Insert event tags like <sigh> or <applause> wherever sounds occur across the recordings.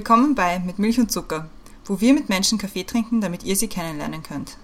Willkommen bei Mit Milch und Zucker, wo wir mit Menschen Kaffee trinken, damit ihr sie kennenlernen könnt.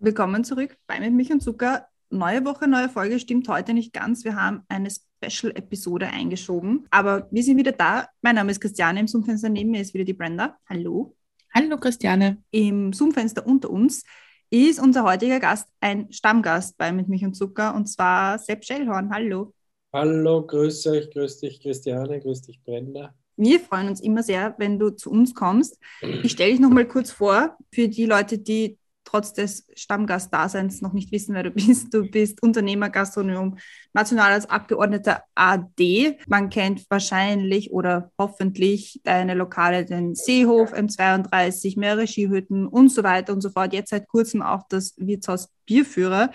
Willkommen zurück bei Mit Milch und Zucker. Neue Woche, neue Folge stimmt heute nicht ganz. Wir haben eine Special-Episode eingeschoben, aber wir sind wieder da. Mein Name ist Christiane, im Zoom-Fenster neben mir ist wieder die Brenda. Hallo. Hallo Christiane. Im Zoom-Fenster unter uns ist unser heutiger Gast ein Stammgast bei Mit Milch und Zucker und zwar Sepp Schellhorn. Hallo. Hallo, grüß euch, grüß dich Christiane, grüß dich Brenda. Wir freuen uns immer sehr, wenn du zu uns kommst. Ich stelle dich noch mal kurz vor für die Leute, die trotz des Stammgastdaseins noch nicht wissen, wer du bist. Du bist Unternehmer, Gastronom, national als Abgeordneter AD. Man kennt wahrscheinlich oder hoffentlich deine Lokale, den Seehof, M32, mehrere Skihütten und so weiter und so fort. Jetzt seit kurzem auch das Wirtshaus Bierführer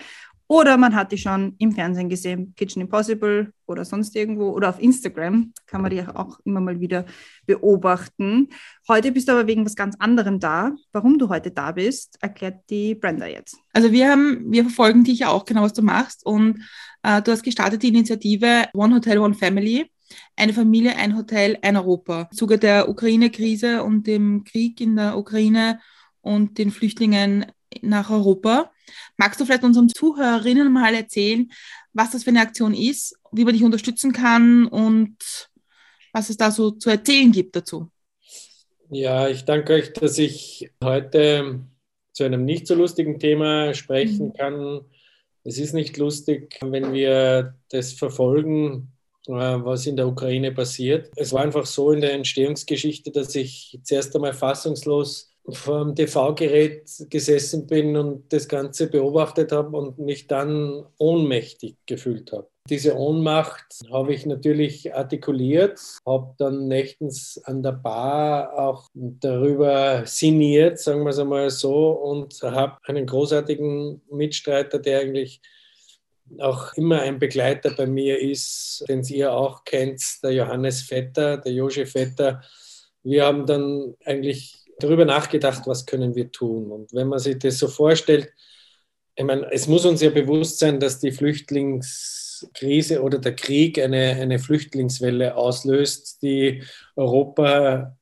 oder man hat die schon im Fernsehen gesehen, Kitchen Impossible oder sonst irgendwo oder auf Instagram kann man die auch immer mal wieder beobachten. Heute bist du aber wegen was ganz anderem da. Warum du heute da bist, erklärt die Brenda jetzt. Also wir haben, wir verfolgen dich ja auch genau, was du machst und äh, du hast gestartet die Initiative One Hotel, One Family. Eine Familie, ein Hotel, ein Europa. Im Zuge der Ukraine-Krise und dem Krieg in der Ukraine und den Flüchtlingen nach Europa. Magst du vielleicht unseren Zuhörerinnen mal erzählen, was das für eine Aktion ist, wie man dich unterstützen kann und was es da so zu erzählen gibt dazu? Ja, ich danke euch, dass ich heute zu einem nicht so lustigen Thema sprechen mhm. kann. Es ist nicht lustig, wenn wir das verfolgen, äh, was in der Ukraine passiert. Es war einfach so in der Entstehungsgeschichte, dass ich zuerst einmal fassungslos vor dem TV-Gerät gesessen bin und das Ganze beobachtet habe und mich dann ohnmächtig gefühlt habe. Diese Ohnmacht habe ich natürlich artikuliert, habe dann nächtens an der Bar auch darüber sinniert, sagen wir es einmal so, und habe einen großartigen Mitstreiter, der eigentlich auch immer ein Begleiter bei mir ist, den ihr auch kennt, der Johannes Vetter, der Josche Vetter. Wir haben dann eigentlich darüber nachgedacht, was können wir tun. Und wenn man sich das so vorstellt, ich meine, es muss uns ja bewusst sein, dass die Flüchtlingskrise oder der Krieg eine, eine Flüchtlingswelle auslöst, die Europa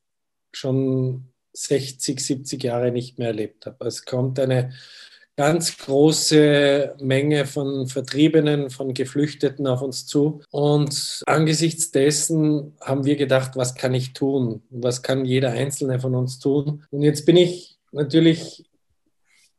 schon 60, 70 Jahre nicht mehr erlebt hat. Es kommt eine ganz große Menge von Vertriebenen, von Geflüchteten auf uns zu. Und angesichts dessen haben wir gedacht, was kann ich tun? Was kann jeder Einzelne von uns tun? Und jetzt bin ich natürlich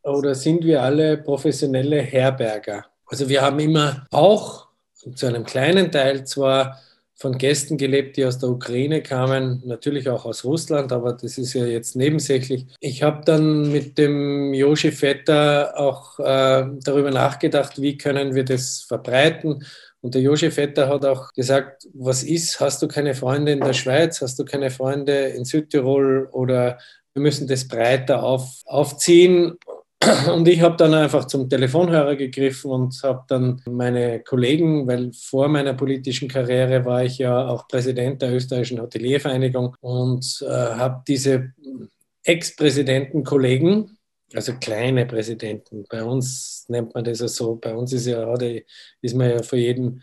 oder sind wir alle professionelle Herberger. Also wir haben immer auch zu einem kleinen Teil zwar von Gästen gelebt, die aus der Ukraine kamen, natürlich auch aus Russland, aber das ist ja jetzt nebensächlich. Ich habe dann mit dem Joshi Vetter auch äh, darüber nachgedacht, wie können wir das verbreiten. Und der Joshi Vetter hat auch gesagt, was ist, hast du keine Freunde in der Schweiz, hast du keine Freunde in Südtirol oder wir müssen das breiter auf, aufziehen. <clears throat> Und ich habe dann einfach zum Telefonhörer gegriffen und habe dann meine Kollegen, weil vor meiner politischen Karriere war ich ja auch Präsident der österreichischen Hoteliervereinigung und äh, habe diese Ex-Präsidenten-Kollegen, also kleine Präsidenten, bei uns nennt man das ja so, bei uns ist ja ist man ja für jeden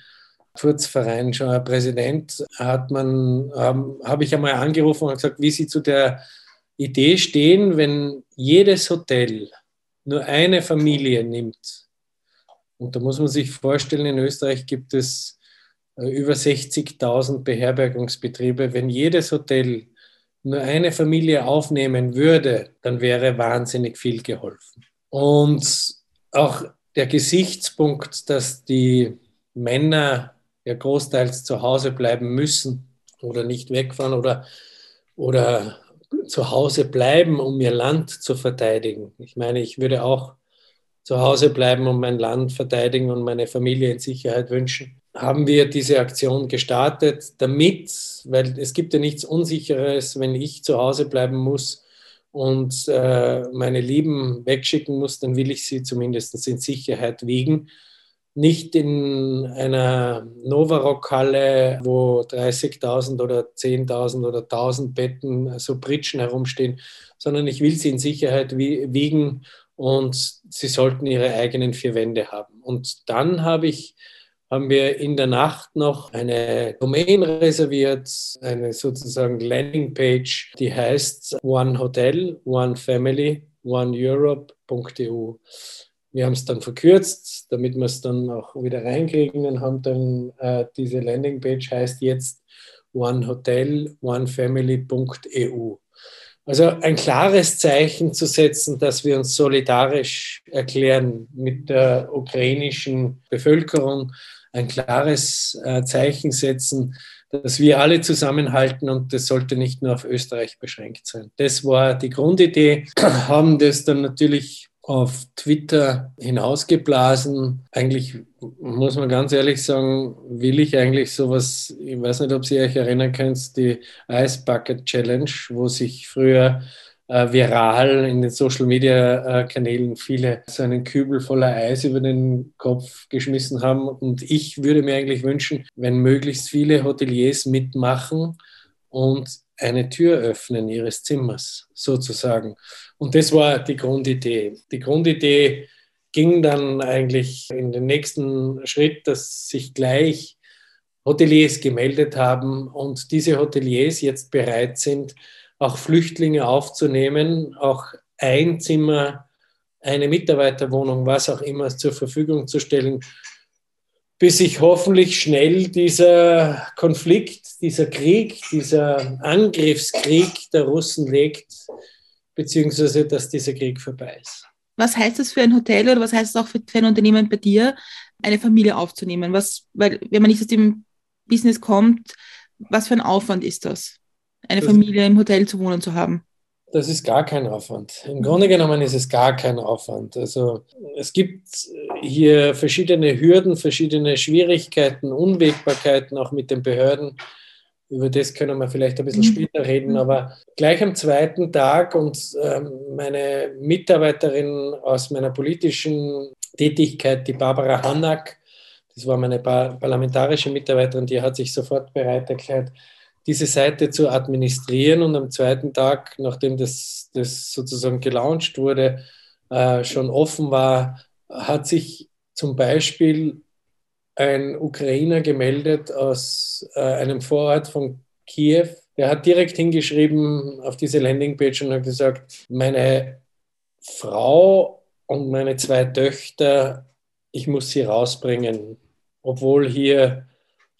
Kurzverein schon ein Präsident, hat man, habe hab ich einmal angerufen und gesagt, wie Sie zu der Idee stehen, wenn jedes Hotel nur eine Familie nimmt, und da muss man sich vorstellen, in Österreich gibt es äh, über 60.000 Beherbergungsbetriebe. Wenn jedes Hotel nur eine Familie aufnehmen würde, dann wäre wahnsinnig viel geholfen. Und auch der Gesichtspunkt, dass die Männer ja großteils zu Hause bleiben müssen oder nicht wegfahren oder, oder zu Hause bleiben, um ihr Land zu verteidigen. Ich meine, ich würde auch zu Hause bleiben und mein Land verteidigen und meine Familie in Sicherheit wünschen. Haben wir diese Aktion gestartet, damit, weil es gibt ja nichts Unsicheres, wenn ich zu Hause bleiben muss und äh, meine Lieben wegschicken muss, dann will ich sie zumindest in Sicherheit wiegen nicht in einer Novarock-Halle, wo 30.000 oder 10.000 oder 1.000 Betten, so Pritschen herumstehen, sondern ich will sie in Sicherheit wiegen und sie sollten ihre eigenen vier Wände haben. Und dann habe ich haben wir in der Nacht noch eine Domain reserviert, eine sozusagen Landingpage, die heißt One Hotel, One Family, One Europe.eu. Wir haben es dann verkürzt, damit wir es dann auch wieder reinkriegen und haben dann äh, diese Landingpage heißt jetzt One Hotel, One Family.eu. Also ein klares Zeichen zu setzen, dass wir uns solidarisch erklären mit der ukrainischen Bevölkerung, ein klares äh, Zeichen setzen, dass wir alle zusammenhalten und das sollte nicht nur auf Österreich beschränkt sein. Das war die Grundidee, <clears throat> haben das dann natürlich auf Twitter hinausgeblasen. Eigentlich muss man ganz ehrlich sagen, will ich eigentlich sowas, ich weiß nicht, ob ihr euch erinnern könnt, die Ice Bucket Challenge, wo sich früher äh, viral in den Social Media äh, Kanälen viele so einen Kübel voller Eis über den Kopf geschmissen haben. Und ich würde mir eigentlich wünschen, wenn möglichst viele Hoteliers mitmachen und eine Tür öffnen ihres Zimmers, sozusagen. Und das war die Grundidee. Die Grundidee ging dann eigentlich in den nächsten Schritt, dass sich gleich Hoteliers gemeldet haben und diese Hoteliers jetzt bereit sind, auch Flüchtlinge aufzunehmen, auch ein Zimmer, eine Mitarbeiterwohnung, was auch immer zur Verfügung zu stellen, bis sich hoffentlich schnell dieser Konflikt, dieser Krieg, dieser Angriffskrieg der Russen legt, beziehungsweise dass dieser Krieg vorbei ist. Was heißt das für ein Hotel oder was heißt es auch für, für ein Unternehmen bei dir, eine Familie aufzunehmen? Was, weil, wenn man nicht aus dem Business kommt, was für ein Aufwand ist das, eine das Familie im Hotel zu wohnen zu haben? Das ist gar kein Aufwand. Im Grunde genommen ist es gar kein Aufwand. Also es gibt hier verschiedene Hürden, verschiedene Schwierigkeiten, Unwägbarkeiten auch mit den Behörden. Über das können wir vielleicht ein bisschen mhm. später reden, aber gleich am zweiten Tag und ähm, meine Mitarbeiterin aus meiner politischen Tätigkeit, die Barbara Hannack, das war meine parlamentarische Mitarbeiterin, die hat sich sofort bereit erklärt, diese Seite zu administrieren und am zweiten Tag, nachdem das, das sozusagen gelauncht wurde, äh, schon offen war, hat sich zum Beispiel ein Ukrainer gemeldet aus äh, einem Vorort von Kiew. Der hat direkt hingeschrieben auf diese Landingpage und hat gesagt, meine Frau und meine zwei Töchter, ich muss sie rausbringen, obwohl hier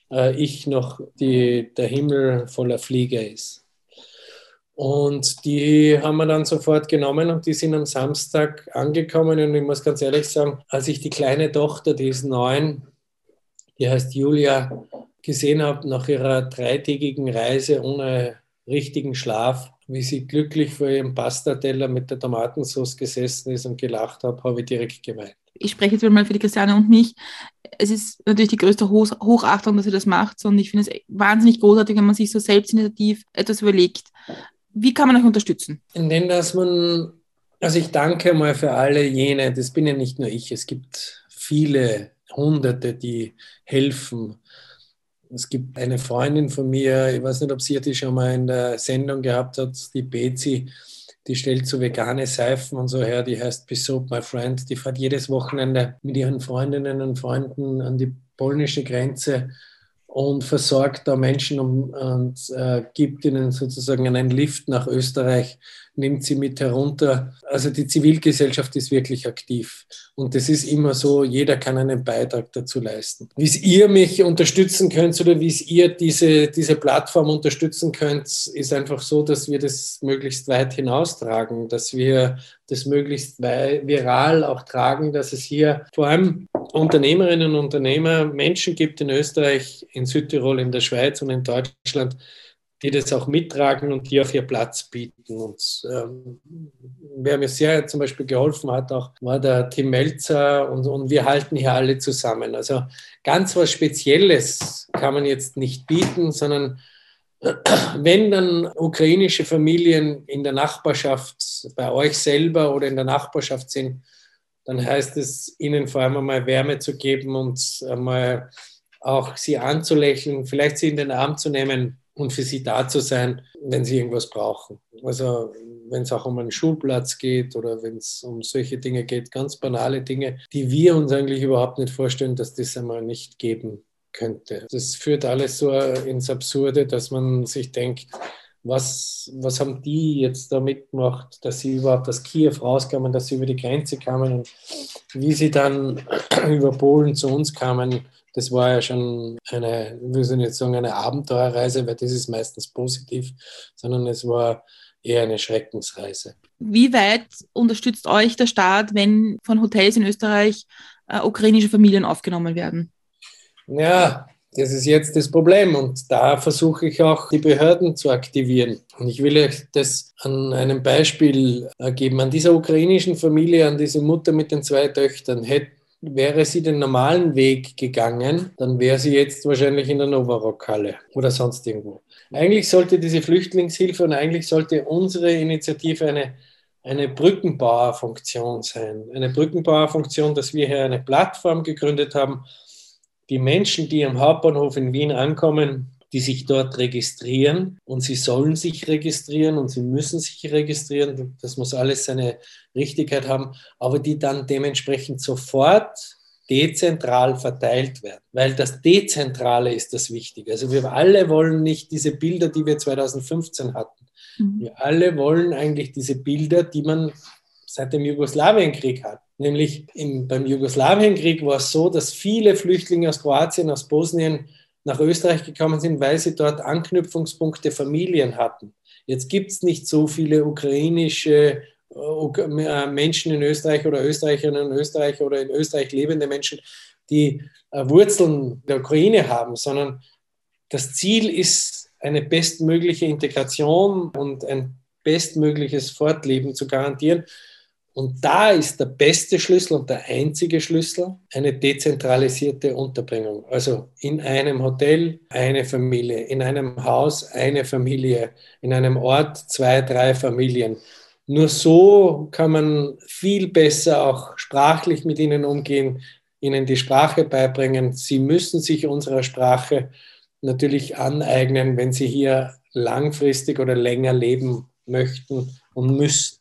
ich noch die, der Himmel voller Flieger ist. Und die haben wir dann sofort genommen und die sind am Samstag angekommen. Und ich muss ganz ehrlich sagen, als ich die kleine Tochter, die ist neun, die heißt Julia, gesehen habe nach ihrer dreitägigen Reise ohne richtigen Schlaf, wie sie glücklich vor ihrem Pastateller mit der Tomatensauce gesessen ist und gelacht hat, habe ich direkt geweint ich spreche jetzt mal für die Christiane und mich, es ist natürlich die größte Hochachtung, dass sie das macht und ich finde es wahnsinnig großartig, wenn man sich so selbstinitiativ etwas überlegt. Wie kann man euch unterstützen? Indem, dass man, also ich danke mal für alle jene, das bin ja nicht nur ich, es gibt viele Hunderte, die helfen. Es gibt eine Freundin von mir, ich weiß nicht, ob sie die schon mal in der Sendung gehabt hat, die Betsy, die stellt so vegane Seifen und so her, die heißt Be Soap My Friend. Die fährt jedes Wochenende mit ihren Freundinnen und Freunden an die polnische Grenze und versorgt da Menschen und, und äh, gibt ihnen sozusagen einen Lift nach Österreich, nimmt sie mit herunter. Also die Zivilgesellschaft ist wirklich aktiv. Und das ist immer so, jeder kann einen Beitrag dazu leisten. Wie ihr mich unterstützen könnt oder wie ihr diese, diese Plattform unterstützen könnt, ist einfach so, dass wir das möglichst weit hinaustragen, dass wir das möglichst viral auch tragen, dass es hier vor allem Unternehmerinnen und Unternehmer, Menschen gibt in Österreich, in Südtirol, in der Schweiz und in Deutschland, die das auch mittragen und die auch ihr Platz bieten. Und ähm, wer mir sehr zum Beispiel geholfen hat, auch war der Tim Melzer und, und wir halten hier alle zusammen. Also ganz was Spezielles kann man jetzt nicht bieten, sondern wenn dann ukrainische Familien in der Nachbarschaft bei euch selber oder in der Nachbarschaft sind, dann heißt es, ihnen vor allem einmal Wärme zu geben und einmal auch sie anzulächeln, vielleicht sie in den Arm zu nehmen und für sie da zu sein, wenn sie irgendwas brauchen. Also wenn es auch um einen Schulplatz geht oder wenn es um solche Dinge geht, ganz banale Dinge, die wir uns eigentlich überhaupt nicht vorstellen, dass das einmal nicht geben könnte. Das führt alles so ins Absurde, dass man sich denkt, was, was haben die jetzt da mitgemacht, dass sie überhaupt aus Kiew rauskamen, dass sie über die Grenze kamen und wie sie dann <clears throat> über Polen zu uns kamen. Das war ja schon eine, ich will nicht sagen eine Abenteuerreise, weil das ist meistens positiv, sondern es war eher eine Schreckensreise. Wie weit unterstützt euch der Staat, wenn von Hotels in Österreich äh, ukrainische Familien aufgenommen werden? Ja, das ist jetzt das Problem und da versuche ich auch die Behörden zu aktivieren. Und ich will euch das an einem Beispiel geben. An dieser ukrainischen Familie, an diese Mutter mit den zwei Töchtern, hätte Wäre sie den normalen Weg gegangen, dann wäre sie jetzt wahrscheinlich in der Novarock-Halle oder sonst irgendwo. Eigentlich sollte diese Flüchtlingshilfe und eigentlich sollte unsere Initiative eine, eine Brückenbauerfunktion sein. Eine Brückenbauerfunktion, dass wir hier eine Plattform gegründet haben, die Menschen, die am Hauptbahnhof in Wien ankommen, die sich dort registrieren und sie sollen sich registrieren und sie müssen sich registrieren. Das muss alles seine Richtigkeit haben, aber die dann dementsprechend sofort dezentral verteilt werden, weil das Dezentrale ist das Wichtige. Also wir alle wollen nicht diese Bilder, die wir 2015 hatten. Mhm. Wir alle wollen eigentlich diese Bilder, die man seit dem Jugoslawienkrieg hat. Nämlich im, beim Jugoslawienkrieg war es so, dass viele Flüchtlinge aus Kroatien, aus Bosnien nach Österreich gekommen sind, weil sie dort Anknüpfungspunkte Familien hatten. Jetzt gibt es nicht so viele ukrainische äh, Menschen in Österreich oder Österreicherinnen in Österreich oder in Österreich lebende Menschen, die äh, Wurzeln der Ukraine haben, sondern das Ziel ist, eine bestmögliche Integration und ein bestmögliches Fortleben zu garantieren. Und da ist der beste Schlüssel und der einzige Schlüssel eine dezentralisierte Unterbringung. Also in einem Hotel eine Familie, in einem Haus eine Familie, in einem Ort zwei, drei Familien. Nur so kann man viel besser auch sprachlich mit ihnen umgehen, ihnen die Sprache beibringen. Sie müssen sich unserer Sprache natürlich aneignen, wenn sie hier langfristig oder länger leben möchten und müssen.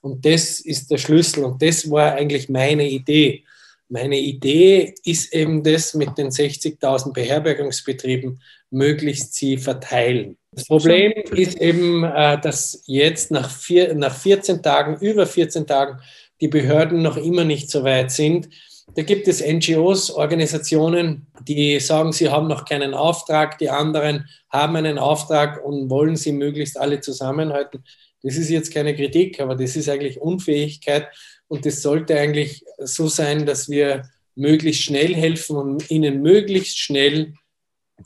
Und das ist der Schlüssel und das war eigentlich meine Idee. Meine Idee ist eben das mit den 60.000 Beherbergungsbetrieben, möglichst sie verteilen. Das Problem ist eben, äh, dass jetzt nach, vier, nach 14 Tagen, über 14 Tagen, die Behörden noch immer nicht so weit sind. Da gibt es NGOs, Organisationen, die sagen, sie haben noch keinen Auftrag, die anderen haben einen Auftrag und wollen sie möglichst alle zusammenhalten. Das ist jetzt keine Kritik, aber das ist eigentlich Unfähigkeit und das sollte eigentlich so sein, dass wir möglichst schnell helfen und ihnen möglichst schnell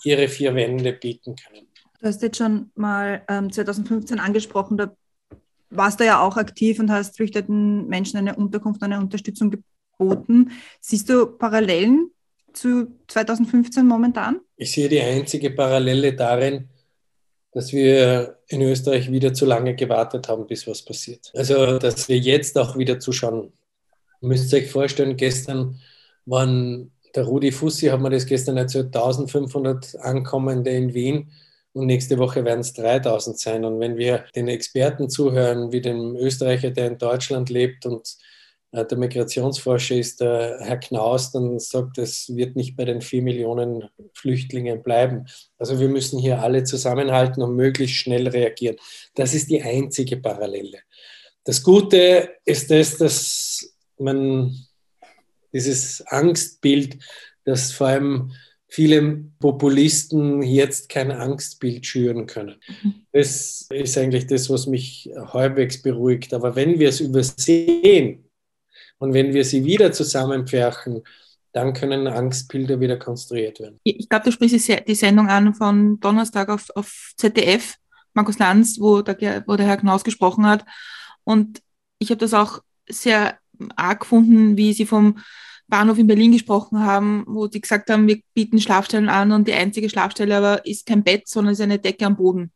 ihre vier Wände bieten können. Du hast jetzt schon mal ähm, 2015 angesprochen, da warst du ja auch aktiv und hast flüchteten Menschen eine Unterkunft, eine Unterstützung geboten. Siehst du Parallelen zu 2015 momentan? Ich sehe die einzige Parallele darin, dass wir in Österreich wieder zu lange gewartet haben, bis was passiert. Also, dass wir jetzt auch wieder zuschauen. Ihr müsst euch vorstellen, gestern waren der Rudi Fussi, hat mir das gestern erzählt, 1500 Ankommende in Wien und nächste Woche werden es 3000 sein. Und wenn wir den Experten zuhören, wie dem Österreicher, der in Deutschland lebt und der Migrationsforscher ist der Herr Knaus, dann sagt, es wird nicht bei den vier Millionen Flüchtlingen bleiben. Also wir müssen hier alle zusammenhalten und möglichst schnell reagieren. Das ist die einzige Parallele. Das Gute ist das, dass man dieses Angstbild, das vor allem viele Populisten jetzt kein Angstbild schüren können. Mhm. Das ist eigentlich das, was mich halbwegs beruhigt. Aber wenn wir es übersehen, und wenn wir sie wieder zusammenpferchen, dann können Angstbilder wieder konstruiert werden. Ich glaube, du sprichst die Sendung an von Donnerstag auf, auf ZDF, Markus Lanz, wo der, wo der Herr Knaus gesprochen hat. Und ich habe das auch sehr arg gefunden, wie sie vom Bahnhof in Berlin gesprochen haben, wo sie gesagt haben, wir bieten Schlafstellen an und die einzige Schlafstelle aber ist kein Bett, sondern ist eine Decke am Boden.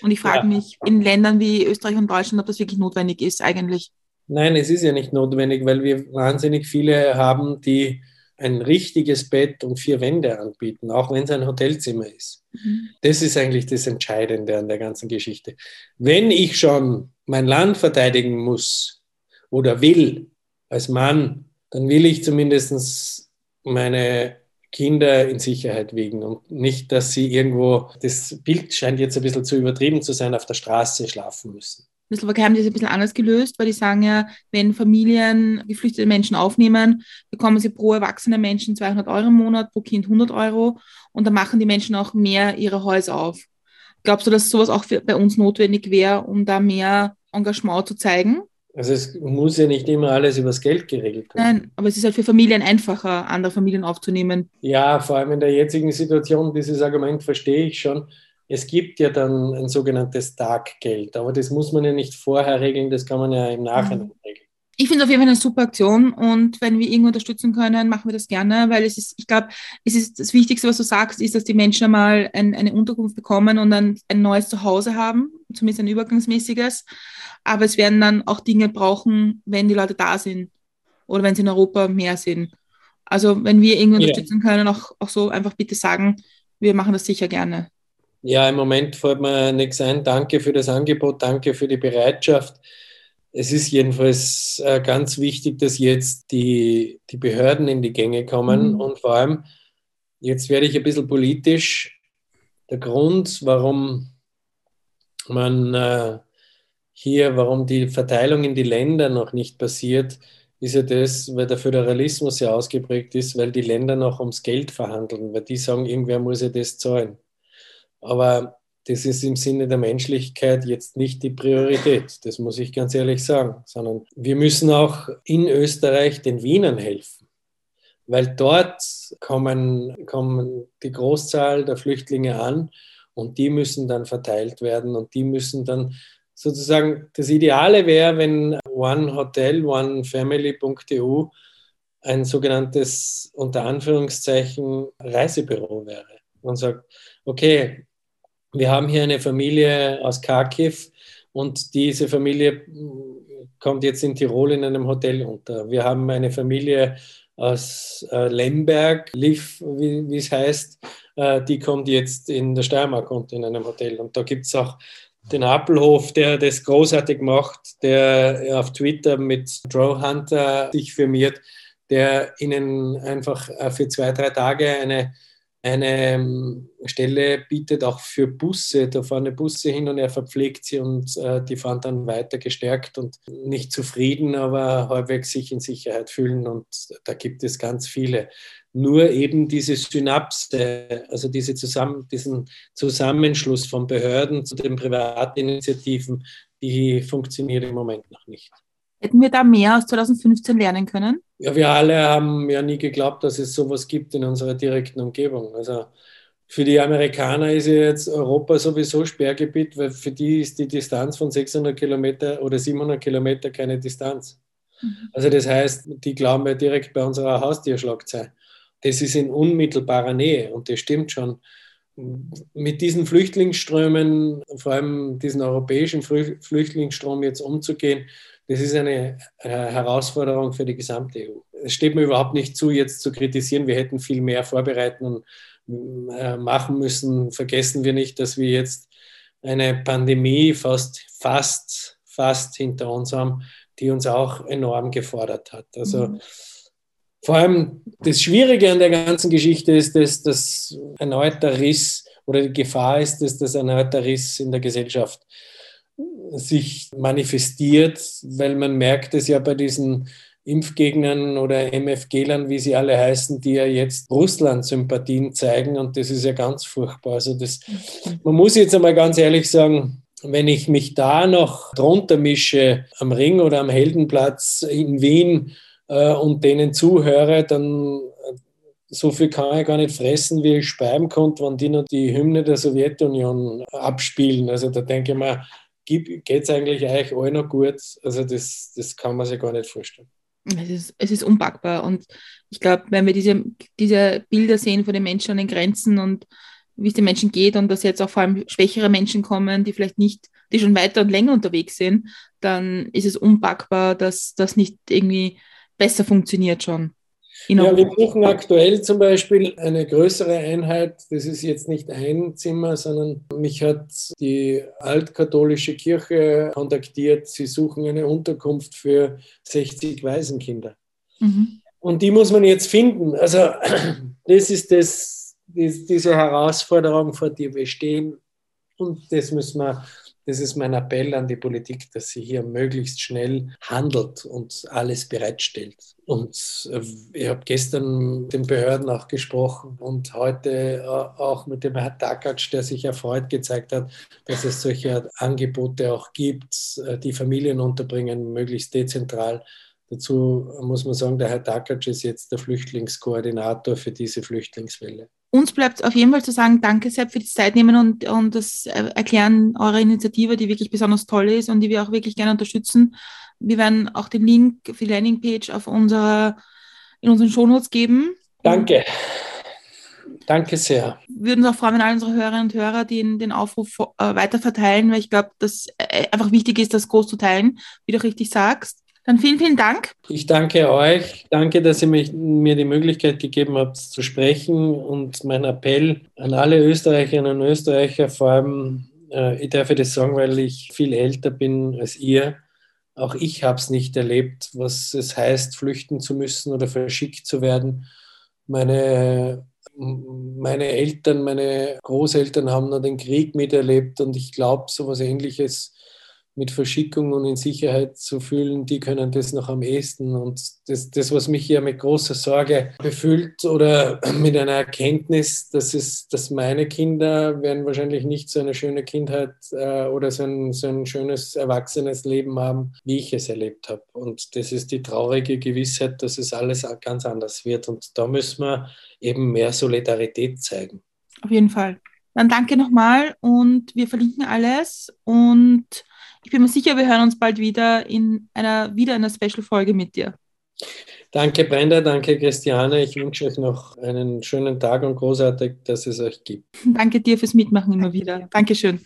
Und ich frage ja. mich in Ländern wie Österreich und Deutschland, ob das wirklich notwendig ist eigentlich. Nein, es ist ja nicht notwendig, weil wir wahnsinnig viele haben, die ein richtiges Bett und vier Wände anbieten, auch wenn es ein Hotelzimmer ist. Mhm. Das ist eigentlich das Entscheidende an der ganzen Geschichte. Wenn ich schon mein Land verteidigen muss oder will als Mann, dann will ich zumindest meine Kinder in Sicherheit wiegen und nicht, dass sie irgendwo, das Bild scheint jetzt ein bisschen zu übertrieben zu sein, auf der Straße schlafen müssen. In der Slowakei haben die das ein bisschen anders gelöst, weil die sagen ja, wenn Familien geflüchtete Menschen aufnehmen, bekommen sie pro erwachsene Menschen 200 Euro im Monat, pro Kind 100 Euro und dann machen die Menschen auch mehr ihre Häuser auf. Glaubst du, dass sowas auch bei uns notwendig wäre, um da mehr Engagement zu zeigen? Also es muss ja nicht immer alles übers Geld geregelt werden. Nein, aber es ist halt für Familien einfacher, andere Familien aufzunehmen. Ja, vor allem in der jetzigen Situation, dieses Argument verstehe ich schon. Es gibt ja dann ein sogenanntes Taggeld, aber das muss man ja nicht vorher regeln, das kann man ja im Nachhinein mhm. regeln. Ich finde es auf jeden Fall eine super Aktion und wenn wir irgendwo unterstützen können, machen wir das gerne, weil es ist, ich glaube, es ist das Wichtigste, was du sagst, ist, dass die Menschen einmal ein, eine Unterkunft bekommen und dann ein neues Zuhause haben, zumindest ein übergangsmäßiges aber es werden dann auch Dinge brauchen, wenn die Leute da sind oder wenn sie in Europa mehr sind. Also wenn wir irgendwie unterstützen ja. können, auch, auch so einfach bitte sagen, wir machen das sicher gerne. Ja, im Moment fällt mir nichts ein. Danke für das Angebot, danke für die Bereitschaft. Es ist jedenfalls äh, ganz wichtig, dass jetzt die, die Behörden in die Gänge kommen mhm. und vor allem, jetzt werde ich ein bisschen politisch, der Grund, warum man äh, hier, warum die Verteilung in die Länder noch nicht passiert, ist ja das, weil der Föderalismus ja ausgeprägt ist, weil die Länder noch ums Geld verhandeln, weil die sagen, irgendwer muss ja das zahlen. Aber das ist im Sinne der Menschlichkeit jetzt nicht die Priorität, das muss ich ganz ehrlich sagen, sondern wir müssen auch in Österreich den Wienern helfen, weil dort kommen, kommen die Großzahl der Flüchtlinge an und die müssen dann verteilt werden und die müssen dann sozusagen das Ideale wäre, wenn One Hotel, One Family.eu ein sogenanntes unter Anführungszeichen Reisebüro wäre und sagt, okay, wir haben hier eine Familie aus Kharkiv und diese Familie kommt jetzt in Tirol in einem Hotel unter. Wir haben eine Familie aus äh, Lemberg, Liv, wie, es heißt, äh, die kommt jetzt in der Steiermark unter in einem Hotel. Und da gibt es auch den Appelhof, der das großartig macht, der auf Twitter mit Draw Hunter sich firmiert, der ihnen einfach äh, für zwei, drei Tage eine, eine ähm, Stelle bietet, auch für Busse. Da fahren Busse hin und er verpflegt sie und äh, die fahren dann weiter gestärkt und nicht zufrieden, aber halbwegs sich in Sicherheit fühlen. Und da gibt es ganz viele nur eben diese Synapse, also diese Zusammen, diesen Zusammenschluss von Behörden zu den Privatinitiativen, die funktioniert im Moment noch nicht. Hätten wir da mehr aus 2015 lernen können? Ja, wir alle haben ja nie geglaubt, dass es sowas gibt in unserer direkten Umgebung. Also für die Amerikaner ist ja jetzt Europa sowieso Sperrgebiet, weil für die ist die Distanz von 600 Kilometer oder 700 Kilometer keine Distanz. Mhm. Also das heißt, die glauben ja direkt bei unserer Haustierschlagzeit das ist in unmittelbarer Nähe und das stimmt schon. Mit diesen Flüchtlingsströmen, vor allem diesen europäischen Flüchtlingsstrom jetzt umzugehen, das ist eine äh, Herausforderung für die gesamte EU. Es steht mir überhaupt nicht zu, jetzt zu kritisieren, wir hätten viel mehr vorbereiten und äh, machen müssen. Vergessen wir nicht, dass wir jetzt eine Pandemie fast, fast, fast hinter uns haben, die uns auch enorm gefordert hat. Also mhm vor allem das Schwierige an der ganzen Geschichte ist, dass das erneuter Riss oder die Gefahr ist, dass das erneuter Riss in der Gesellschaft sich manifestiert, weil man merkt es ja bei diesen Impfgegnern oder MFG-Lern, wie sie alle heißen, die ja jetzt Russland-Sympathien zeigen und das ist ja ganz furchtbar. Also das, man muss jetzt einmal ganz ehrlich sagen, wenn ich mich da noch drunter mische am Ring oder am Heldenplatz in Wien, äh, und denen zuhöre, dann äh, so viel kann ich gar nicht fressen, wie ich speiben konnte, wenn die noch die Hymne der Sowjetunion abspielen. Also da denke ich mir, geht es eigentlich euch allen noch gut? Also das, das kann man sich gar nicht vorstellen. Es ist, es ist unpackbar. Und ich glaube, wenn wir diese, diese Bilder sehen von den Menschen an den Grenzen und wie es den Menschen geht und dass jetzt auch vor allem schwächere Menschen kommen, die vielleicht nicht, die schon weiter und länger unterwegs sind, dann ist es unpackbar, dass das nicht irgendwie besser funktioniert schon. Ja, wir suchen aktuell zum Beispiel eine größere Einheit. Das ist jetzt nicht ein Zimmer, sondern mich hat die altkatholische Kirche kontaktiert. Sie suchen eine Unterkunft für 60 Waisenkinder. Mhm. Und die muss man jetzt finden. Also <clears throat> das ist das, diese Herausforderung, vor der wir stehen. Und das müssen wir das ist mein Appell an die Politik, dass sie hier möglichst schnell handelt und alles bereitstellt. Und äh, ich habe gestern mit den Behörden auch gesprochen und heute äh, auch mit dem Herrn Takac, der sich erfreut gezeigt hat, dass es solche Angebote auch gibt, äh, die Familien unterbringen, möglichst dezentral. Dazu muss man sagen, der Herr Takac ist jetzt der Flüchtlingskoordinator für diese Flüchtlingswelle. Uns bleibt auf jeden Fall zu sagen, danke sehr für die Zeit nehmen und, und das Erklären eurer Initiative, die wirklich besonders toll ist und die wir auch wirklich gerne unterstützen. Wir werden auch den Link für die Landingpage auf unserer, in unseren Shownotes geben. Danke. Danke sehr. Wir würden uns auch freuen, wenn alle unsere Hörerinnen und Hörer den, den Aufruf äh, weiterverteilen, weil ich glaube, dass äh, einfach wichtig ist, das groß zu teilen, wie du richtig sagst. Dann vielen, vielen Dank. Ich danke euch. Danke, dass ihr mich, mir die Möglichkeit gegeben habt, zu sprechen. Und mein Appell an alle Österreicherinnen und Österreicher, vor allem, äh, ich darf das sagen, weil ich viel älter bin als ihr. Auch ich habe es nicht erlebt, was es heißt, flüchten zu müssen oder verschickt zu werden. Meine meine Eltern, meine Großeltern haben noch den Krieg miterlebt und ich glaube, so etwas Ähnliches mit Verschickung und in Sicherheit zu fühlen, die können das noch am ehesten. Und das, das, was mich hier mit großer Sorge befüllt oder <clears throat> mit einer Erkenntnis, dass, es, dass meine Kinder werden wahrscheinlich nicht so eine schöne Kindheit äh, oder so ein, so ein schönes erwachsenes Leben haben, wie ich es erlebt habe. Und das ist die traurige Gewissheit, dass es alles ganz anders wird. Und da müssen wir eben mehr Solidarität zeigen. Auf jeden Fall. Dann danke nochmal und wir verlinken alles und ich bin mir sicher, wir hören uns bald wieder in einer, wieder einer Special-Folge mit dir. Danke, Brenda, danke, Christiane. Ich wünsche euch noch einen schönen Tag und großartig, dass es euch gibt. Danke dir fürs Mitmachen immer wieder. Dankeschön.